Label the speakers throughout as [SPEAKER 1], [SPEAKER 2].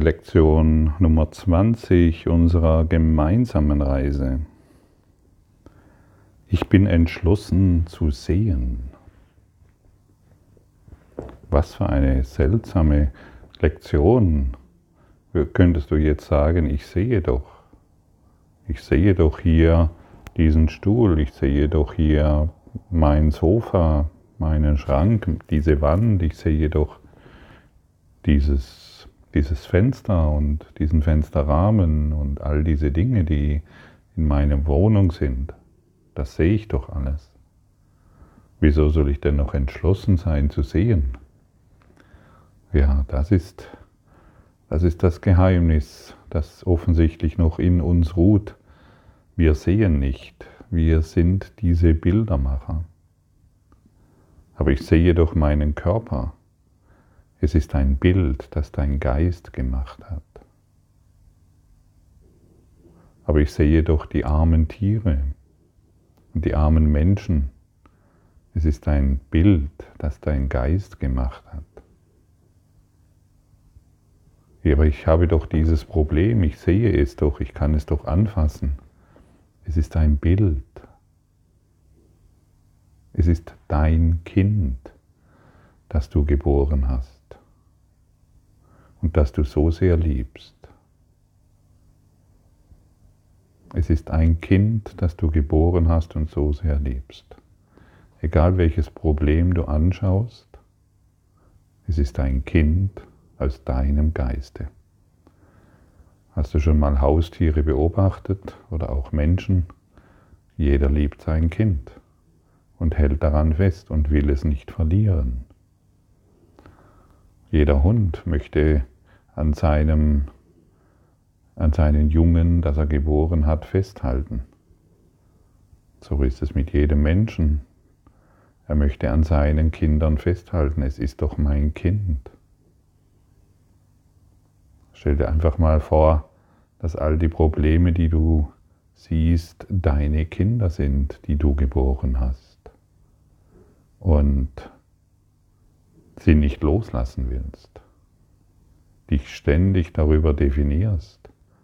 [SPEAKER 1] Lektion Nummer 20 unserer gemeinsamen Reise. Ich bin entschlossen zu sehen. Was für eine seltsame Lektion. Könntest du jetzt sagen, ich sehe doch. Ich sehe doch hier diesen Stuhl, ich sehe doch hier mein Sofa, meinen Schrank, diese Wand, ich sehe doch dieses, dieses Fenster und diesen Fensterrahmen und all diese Dinge, die in meiner Wohnung sind. Das sehe ich doch alles. Wieso soll ich denn noch entschlossen sein zu sehen? Ja, das ist, das ist das Geheimnis, das offensichtlich noch in uns ruht. Wir sehen nicht, wir sind diese Bildermacher. Aber ich sehe doch meinen Körper. Es ist ein Bild, das dein Geist gemacht hat. Aber ich sehe doch die armen Tiere und die armen Menschen. Es ist ein Bild, das dein Geist gemacht hat. Aber ich habe doch dieses Problem, ich sehe es doch, ich kann es doch anfassen. Es ist ein Bild. Es ist dein Kind, das du geboren hast und das du so sehr liebst. Es ist ein Kind, das du geboren hast und so sehr liebst. Egal welches Problem du anschaust, es ist ein Kind aus deinem Geiste. Hast du schon mal Haustiere beobachtet oder auch Menschen? Jeder liebt sein Kind und hält daran fest und will es nicht verlieren. Jeder Hund möchte an seinem an seinen Jungen, das er geboren hat, festhalten. So ist es mit jedem Menschen. Er möchte an seinen Kindern festhalten. Es ist doch mein Kind. Stell dir einfach mal vor, dass all die Probleme, die du siehst, deine Kinder sind, die du geboren hast. Und sie nicht loslassen willst dich ständig darüber definierst.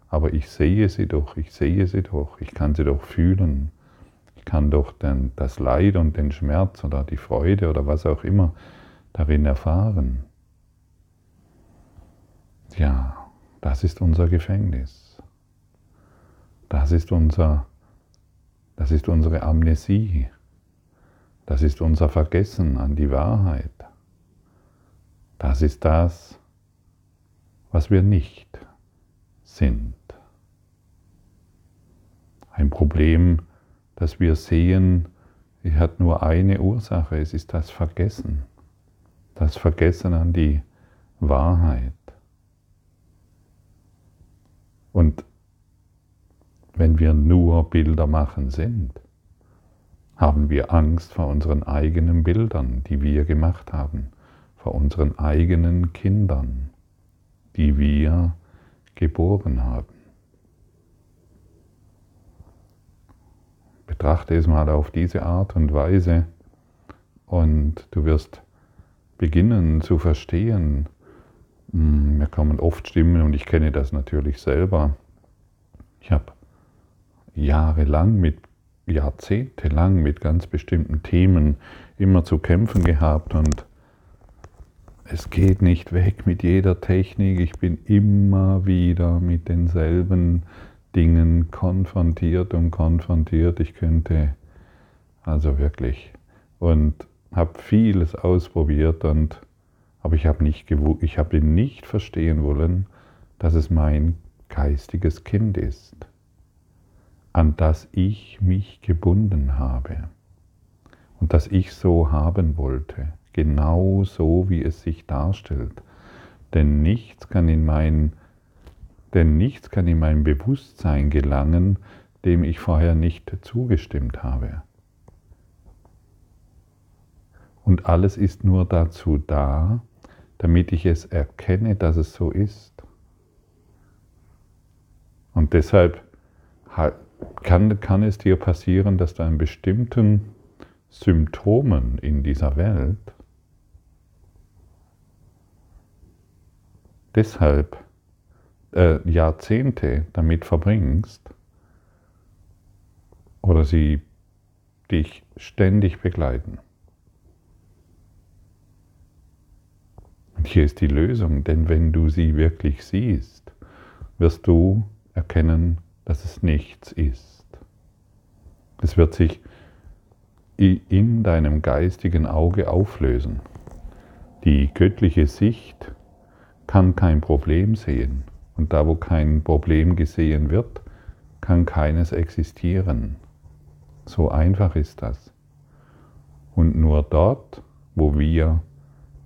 [SPEAKER 1] Aber ich sehe sie doch, ich sehe sie doch, ich kann sie doch fühlen. Ich kann doch den, das Leid und den Schmerz oder die Freude oder was auch immer darin erfahren. Ja, das ist unser Gefängnis. Das ist, unser, das ist unsere Amnesie. Das ist unser Vergessen an die Wahrheit. Das ist das, was wir nicht sind. Ein Problem, das wir sehen, hat nur eine Ursache, es ist das Vergessen. Das Vergessen an die Wahrheit. Und wenn wir nur Bilder machen sind, haben wir Angst vor unseren eigenen Bildern, die wir gemacht haben, vor unseren eigenen Kindern die wir geboren haben. Betrachte es mal auf diese Art und Weise und du wirst beginnen zu verstehen. Hm, mir kommen oft Stimmen und ich kenne das natürlich selber. Ich habe jahrelang mit, jahrzehntelang mit ganz bestimmten Themen immer zu kämpfen gehabt und es geht nicht weg mit jeder Technik. Ich bin immer wieder mit denselben Dingen konfrontiert und konfrontiert. Ich könnte also wirklich und habe vieles ausprobiert und aber ich habe nicht ich habe nicht verstehen wollen, dass es mein geistiges Kind ist, an das ich mich gebunden habe und das ich so haben wollte genau so, wie es sich darstellt. Denn nichts kann in mein, denn nichts kann in mein Bewusstsein gelangen, dem ich vorher nicht zugestimmt habe. Und alles ist nur dazu da, damit ich es erkenne, dass es so ist. Und deshalb kann, kann es dir passieren, dass du an bestimmten Symptomen in dieser Welt Deshalb äh, Jahrzehnte damit verbringst oder sie dich ständig begleiten. Und hier ist die Lösung, denn wenn du sie wirklich siehst, wirst du erkennen, dass es nichts ist. Es wird sich in deinem geistigen Auge auflösen. Die göttliche Sicht kann kein Problem sehen. Und da, wo kein Problem gesehen wird, kann keines existieren. So einfach ist das. Und nur dort, wo wir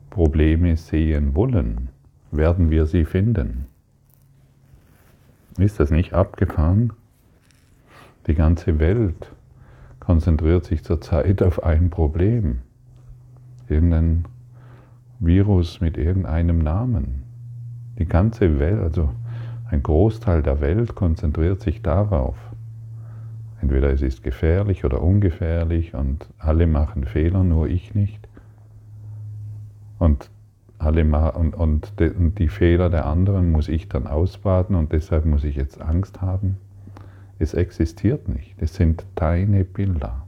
[SPEAKER 1] Probleme sehen wollen, werden wir sie finden. Ist das nicht abgefahren? Die ganze Welt konzentriert sich zurzeit auf ein Problem. Irgendein Virus mit irgendeinem Namen. Die ganze Welt, also ein Großteil der Welt konzentriert sich darauf. Entweder es ist gefährlich oder ungefährlich und alle machen Fehler, nur ich nicht. Und, alle und, und, und die Fehler der anderen muss ich dann ausbaden und deshalb muss ich jetzt Angst haben. Es existiert nicht. Es sind deine Bilder.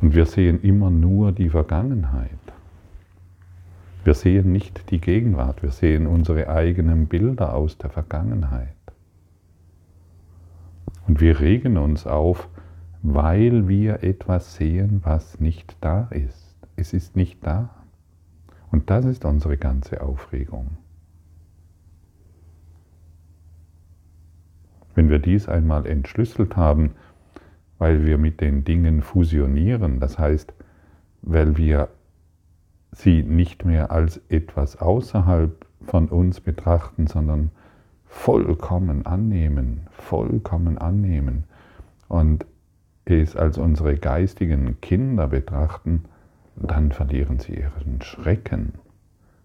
[SPEAKER 1] Und wir sehen immer nur die Vergangenheit. Wir sehen nicht die Gegenwart, wir sehen unsere eigenen Bilder aus der Vergangenheit. Und wir regen uns auf, weil wir etwas sehen, was nicht da ist. Es ist nicht da. Und das ist unsere ganze Aufregung. Wenn wir dies einmal entschlüsselt haben, weil wir mit den Dingen fusionieren, das heißt, weil wir sie nicht mehr als etwas außerhalb von uns betrachten, sondern vollkommen annehmen, vollkommen annehmen und es als unsere geistigen Kinder betrachten, dann verlieren sie ihren Schrecken.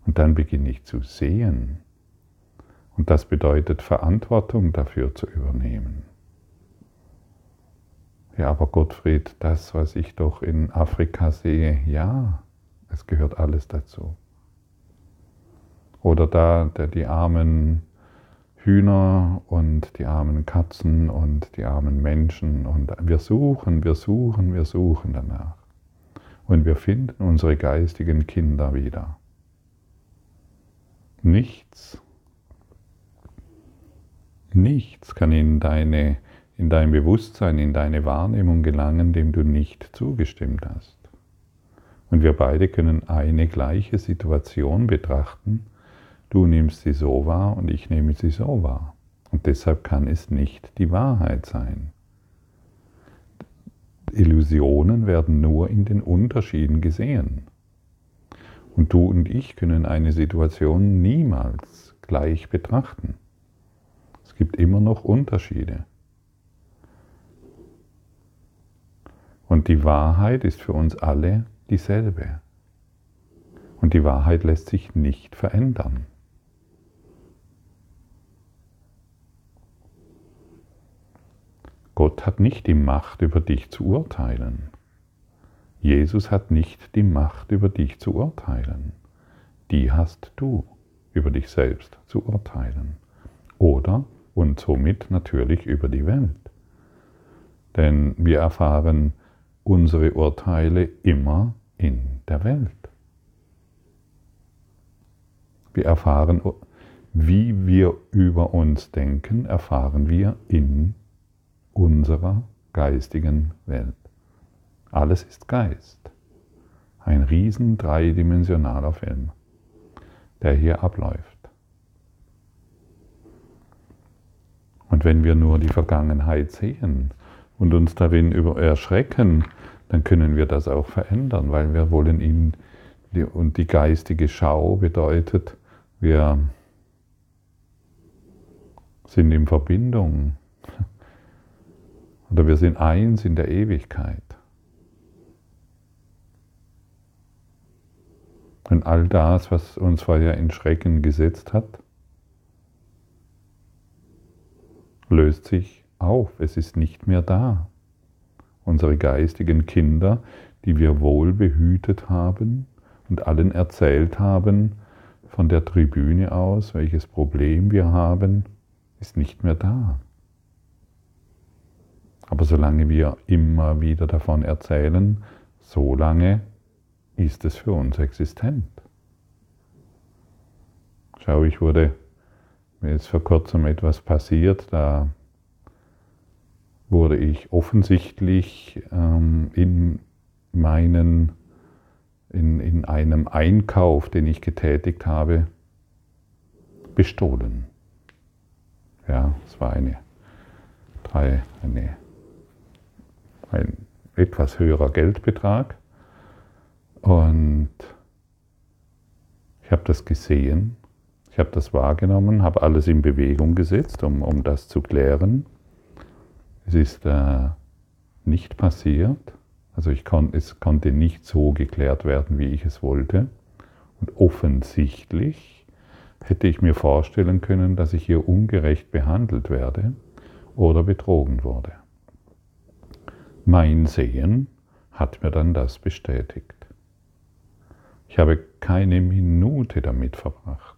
[SPEAKER 1] Und dann beginne ich zu sehen. Und das bedeutet Verantwortung dafür zu übernehmen. Ja, aber Gottfried, das, was ich doch in Afrika sehe, ja, es gehört alles dazu. Oder da die armen Hühner und die armen Katzen und die armen Menschen. Und wir suchen, wir suchen, wir suchen danach. Und wir finden unsere geistigen Kinder wieder. Nichts, nichts kann in, deine, in dein Bewusstsein, in deine Wahrnehmung gelangen, dem du nicht zugestimmt hast. Und wir beide können eine gleiche Situation betrachten Du nimmst sie so wahr und ich nehme sie so wahr. Und deshalb kann es nicht die Wahrheit sein. Illusionen werden nur in den Unterschieden gesehen. Und du und ich können eine Situation niemals gleich betrachten. Es gibt immer noch Unterschiede. Und die Wahrheit ist für uns alle dieselbe. Und die Wahrheit lässt sich nicht verändern. Gott hat nicht die Macht, über dich zu urteilen. Jesus hat nicht die Macht, über dich zu urteilen. Die hast du, über dich selbst zu urteilen. Oder und somit natürlich über die Welt. Denn wir erfahren unsere Urteile immer in der Welt. Wir erfahren, wie wir über uns denken, erfahren wir in unserer geistigen Welt. Alles ist Geist. Ein riesen dreidimensionaler Film, der hier abläuft. Und wenn wir nur die Vergangenheit sehen und uns darin erschrecken, dann können wir das auch verändern, weil wir wollen ihn, und die geistige Schau bedeutet, wir sind in Verbindung oder wir sind eins in der Ewigkeit. Und all das, was uns vorher in Schrecken gesetzt hat, löst sich auf. Es ist nicht mehr da. Unsere geistigen Kinder, die wir wohl behütet haben und allen erzählt haben von der Tribüne aus, welches Problem wir haben, ist nicht mehr da. Aber solange wir immer wieder davon erzählen, solange ist es für uns existent. Schau, ich wurde, mir ist vor kurzem etwas passiert, da wurde ich offensichtlich ähm, in meinen, in, in einem Einkauf, den ich getätigt habe, bestohlen. Ja, es war eine, drei, eine, ein etwas höherer Geldbetrag. Und ich habe das gesehen, ich habe das wahrgenommen, habe alles in Bewegung gesetzt, um, um das zu klären. Es ist äh, nicht passiert, also ich kon, es konnte nicht so geklärt werden, wie ich es wollte. Und offensichtlich hätte ich mir vorstellen können, dass ich hier ungerecht behandelt werde oder betrogen wurde. Mein Sehen hat mir dann das bestätigt. Ich habe keine Minute damit verbracht,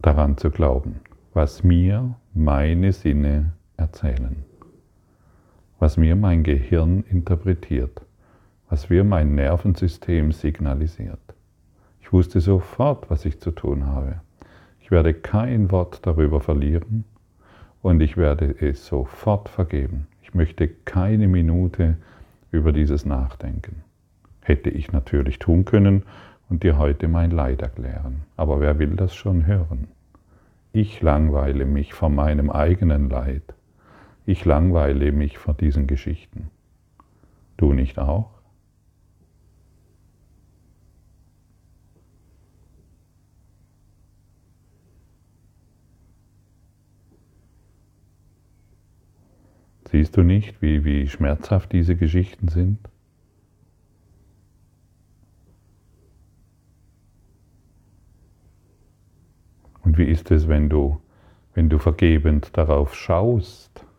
[SPEAKER 1] daran zu glauben, was mir meine Sinne erzählen, was mir mein Gehirn interpretiert, was mir mein Nervensystem signalisiert. Ich wusste sofort, was ich zu tun habe. Ich werde kein Wort darüber verlieren und ich werde es sofort vergeben. Ich möchte keine Minute über dieses nachdenken. Hätte ich natürlich tun können und dir heute mein Leid erklären. Aber wer will das schon hören? Ich langweile mich vor meinem eigenen Leid. Ich langweile mich vor diesen Geschichten. Du nicht auch? Siehst du nicht, wie, wie schmerzhaft diese Geschichten sind? Und wie ist es, wenn du, wenn du vergebend darauf schaust?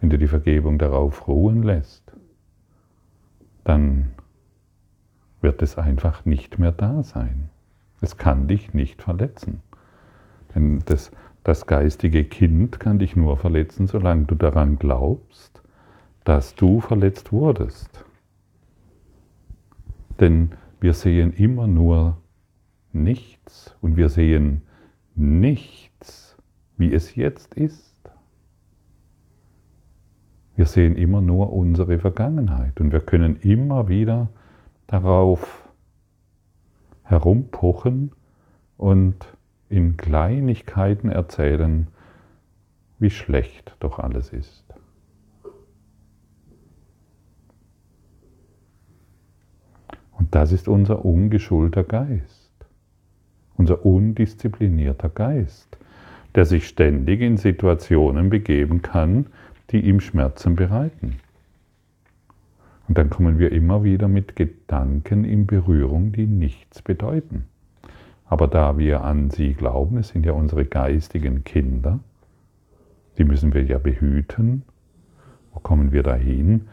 [SPEAKER 1] Wenn du die Vergebung darauf ruhen lässt, dann wird es einfach nicht mehr da sein. Es kann dich nicht verletzen. Denn das, das geistige Kind kann dich nur verletzen, solange du daran glaubst, dass du verletzt wurdest. Denn wir sehen immer nur nichts und wir sehen nichts, wie es jetzt ist. Wir sehen immer nur unsere Vergangenheit und wir können immer wieder darauf herumpochen und in Kleinigkeiten erzählen, wie schlecht doch alles ist. Und das ist unser ungeschulter Geist, unser undisziplinierter Geist, der sich ständig in Situationen begeben kann, die ihm Schmerzen bereiten. Und dann kommen wir immer wieder mit Gedanken in Berührung, die nichts bedeuten. Aber da wir an sie glauben, es sind ja unsere geistigen Kinder, die müssen wir ja behüten. Wo kommen wir dahin,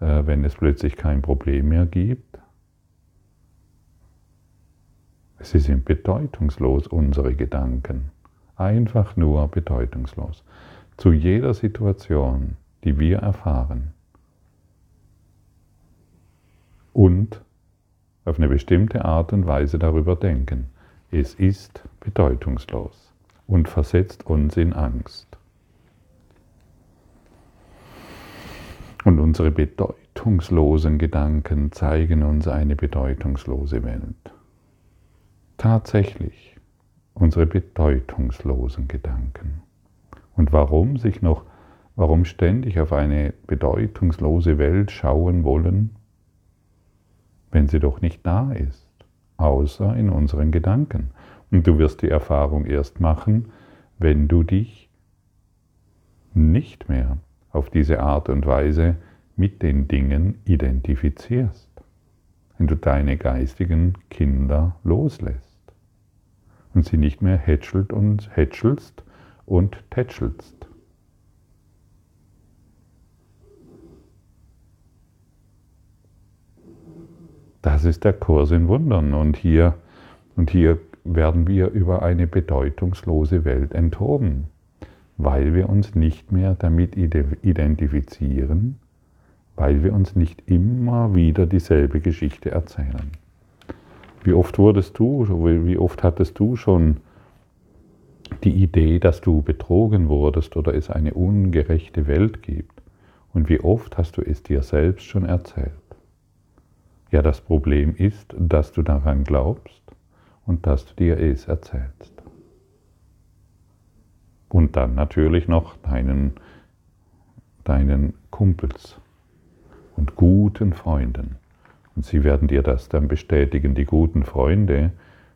[SPEAKER 1] äh, wenn es plötzlich kein Problem mehr gibt? Sie sind bedeutungslos, unsere Gedanken. Einfach nur bedeutungslos zu jeder Situation, die wir erfahren. Und auf eine bestimmte Art und Weise darüber denken. Es ist bedeutungslos und versetzt uns in Angst. Und unsere bedeutungslosen Gedanken zeigen uns eine bedeutungslose Welt. Tatsächlich unsere bedeutungslosen Gedanken. Und warum sich noch, warum ständig auf eine bedeutungslose Welt schauen wollen, wenn sie doch nicht da ist, außer in unseren Gedanken. Und du wirst die Erfahrung erst machen, wenn du dich nicht mehr auf diese Art und Weise mit den Dingen identifizierst. Wenn du deine geistigen Kinder loslässt und sie nicht mehr hätschelt und hätschelst und tätschelst. Das ist der Kurs in Wundern. Und hier, und hier werden wir über eine bedeutungslose Welt enthoben, weil wir uns nicht mehr damit identifizieren, weil wir uns nicht immer wieder dieselbe Geschichte erzählen. Wie oft wurdest du, wie oft hattest du schon die Idee, dass du betrogen wurdest oder es eine ungerechte Welt gibt? Und wie oft hast du es dir selbst schon erzählt? Ja, das Problem ist, dass du daran glaubst und dass du dir es erzählst. Und dann natürlich noch deinen, deinen Kumpels und guten Freunden. Und sie werden dir das dann bestätigen. Die guten Freunde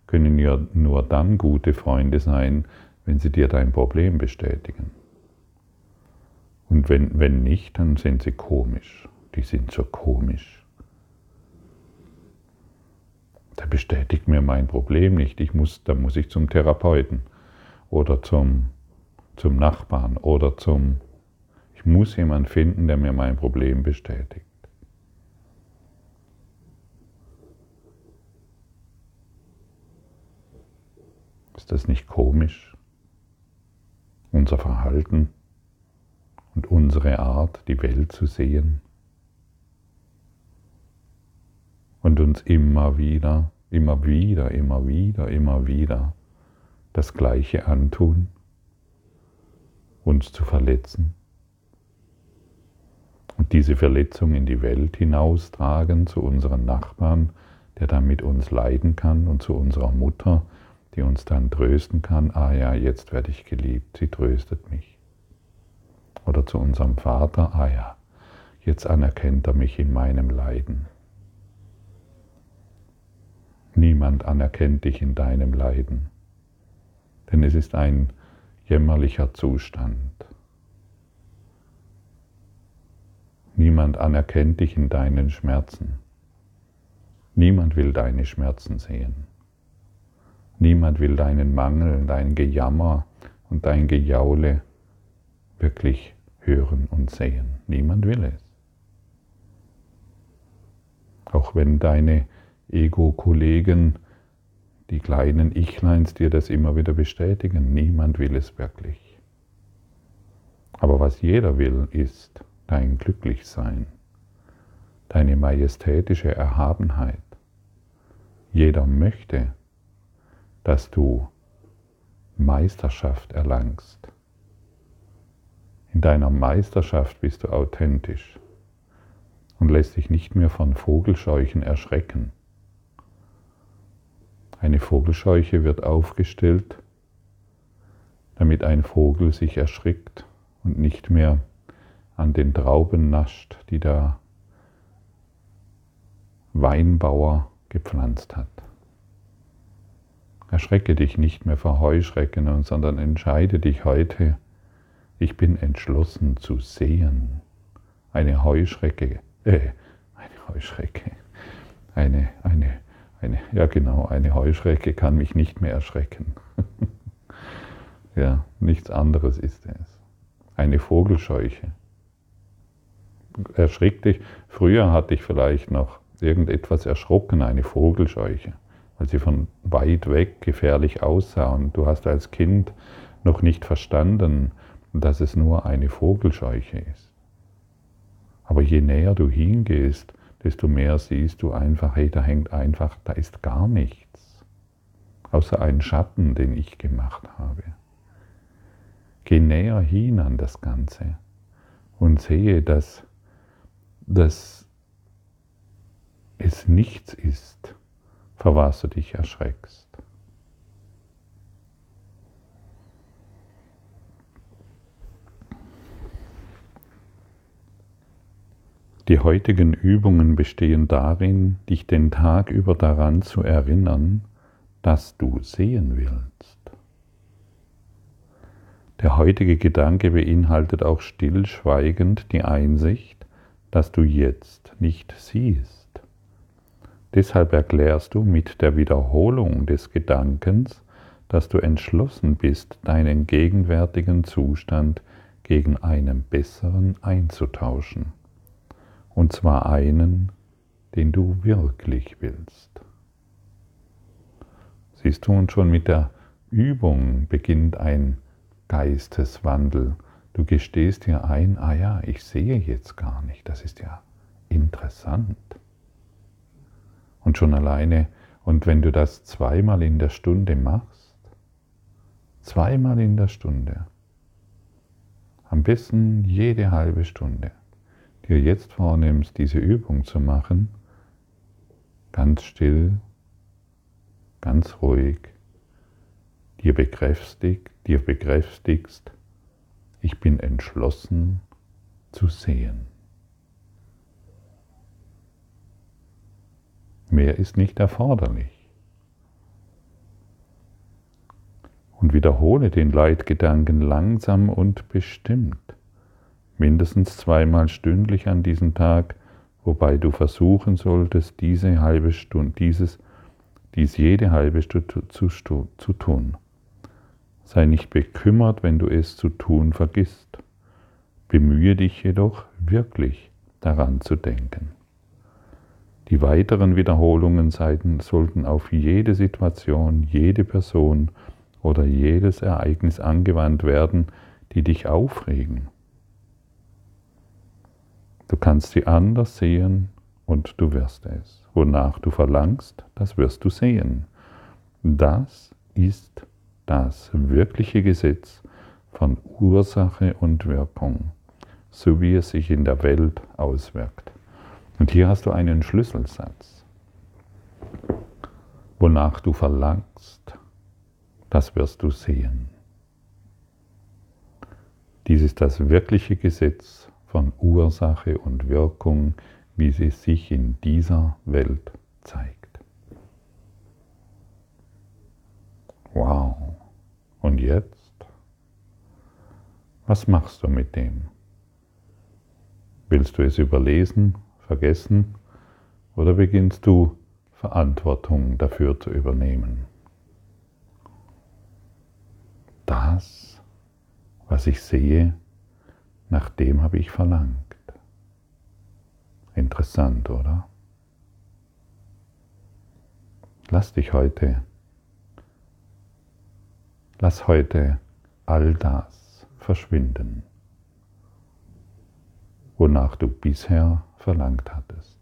[SPEAKER 1] können ja nur dann gute Freunde sein, wenn sie dir dein Problem bestätigen. Und wenn, wenn nicht, dann sind sie komisch. Die sind so komisch. Der bestätigt mir mein Problem nicht. Ich muss, dann muss ich zum Therapeuten oder zum, zum Nachbarn oder zum... Ich muss jemanden finden, der mir mein Problem bestätigt. Ist das nicht komisch? Unser Verhalten und unsere Art, die Welt zu sehen und uns immer wieder, immer wieder, immer wieder, immer wieder das Gleiche antun, uns zu verletzen und diese Verletzung in die Welt hinaustragen zu unseren Nachbarn, der dann mit uns leiden kann und zu unserer Mutter, die uns dann trösten kann, ah ja, jetzt werde ich geliebt, sie tröstet mich. Oder zu unserem Vater, ah ja, jetzt anerkennt er mich in meinem Leiden. Niemand anerkennt dich in deinem Leiden, denn es ist ein jämmerlicher Zustand. Niemand anerkennt dich in deinen Schmerzen. Niemand will deine Schmerzen sehen. Niemand will deinen Mangel, dein Gejammer und dein Gejaule wirklich hören und sehen. Niemand will es. Auch wenn deine Ego-Kollegen, die kleinen Ichleins dir das immer wieder bestätigen, niemand will es wirklich. Aber was jeder will, ist dein Glücklichsein, deine majestätische Erhabenheit. Jeder möchte, dass du Meisterschaft erlangst. In deiner Meisterschaft bist du authentisch und lässt dich nicht mehr von Vogelscheuchen erschrecken. Eine Vogelscheuche wird aufgestellt, damit ein Vogel sich erschrickt und nicht mehr an den Trauben nascht, die der Weinbauer gepflanzt hat. Erschrecke dich nicht mehr vor Heuschrecken, sondern entscheide dich heute, ich bin entschlossen zu sehen. Eine Heuschrecke, äh, eine Heuschrecke, eine, eine, eine, ja genau, eine Heuschrecke kann mich nicht mehr erschrecken. ja, nichts anderes ist es. Eine Vogelscheuche. Erschrick dich. Früher hatte ich vielleicht noch irgendetwas erschrocken, eine Vogelscheuche weil sie von weit weg gefährlich aussah. Und du hast als Kind noch nicht verstanden, dass es nur eine Vogelscheuche ist. Aber je näher du hingehst, desto mehr siehst du einfach, hey, da hängt einfach, da ist gar nichts, außer ein Schatten, den ich gemacht habe. Geh näher hin an das Ganze und sehe, dass, dass es nichts ist, vor was du dich erschreckst. Die heutigen Übungen bestehen darin, dich den Tag über daran zu erinnern, dass du sehen willst. Der heutige Gedanke beinhaltet auch stillschweigend die Einsicht, dass du jetzt nicht siehst. Deshalb erklärst du mit der Wiederholung des Gedankens, dass du entschlossen bist, deinen gegenwärtigen Zustand gegen einen besseren einzutauschen. Und zwar einen, den du wirklich willst. Siehst du, und schon mit der Übung beginnt ein Geisteswandel. Du gestehst dir ein, ah ja, ich sehe jetzt gar nicht, das ist ja interessant. Und schon alleine, und wenn du das zweimal in der Stunde machst, zweimal in der Stunde, am besten jede halbe Stunde, dir jetzt vornimmst, diese Übung zu machen, ganz still, ganz ruhig, dir bekräftigt, dir bekräftigst, ich bin entschlossen zu sehen. Mehr ist nicht erforderlich. Und wiederhole den Leitgedanken langsam und bestimmt, mindestens zweimal stündlich an diesem Tag, wobei du versuchen solltest, diese halbe Stunde, dieses, dies jede halbe Stunde zu, zu, tun. Sei nicht bekümmert, wenn du es zu tun vergisst. Bemühe dich jedoch wirklich daran zu denken. Die weiteren Wiederholungen sollten auf jede Situation, jede Person oder jedes Ereignis angewandt werden, die dich aufregen. Du kannst sie anders sehen und du wirst es. Wonach du verlangst, das wirst du sehen. Das ist das wirkliche Gesetz von Ursache und Wirkung, so wie es sich in der Welt auswirkt. Und hier hast du einen Schlüsselsatz. Wonach du verlangst, das wirst du sehen. Dies ist das wirkliche Gesetz von Ursache und Wirkung, wie sie sich in dieser Welt zeigt. Wow. Und jetzt? Was machst du mit dem? Willst du es überlesen vergessen oder beginnst du Verantwortung dafür zu übernehmen? Das, was ich sehe, nach dem habe ich verlangt. Interessant, oder? Lass dich heute, lass heute all das verschwinden, wonach du bisher verlangt hattest.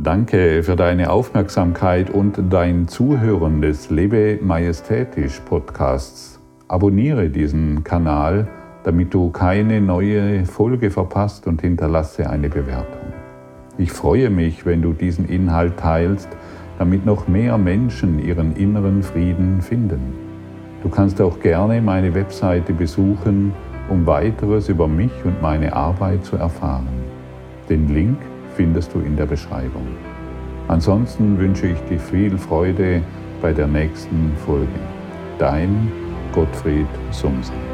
[SPEAKER 1] Danke für deine Aufmerksamkeit und dein Zuhören des Lebe Majestätisch Podcasts. Abonniere diesen Kanal, damit du keine neue Folge verpasst und hinterlasse eine Bewertung. Ich freue mich, wenn du diesen Inhalt teilst, damit noch mehr Menschen ihren inneren Frieden finden. Du kannst auch gerne meine Webseite besuchen um weiteres über mich und meine Arbeit zu erfahren. Den Link findest du in der Beschreibung. Ansonsten wünsche ich dir viel Freude bei der nächsten Folge. Dein Gottfried Sumsen.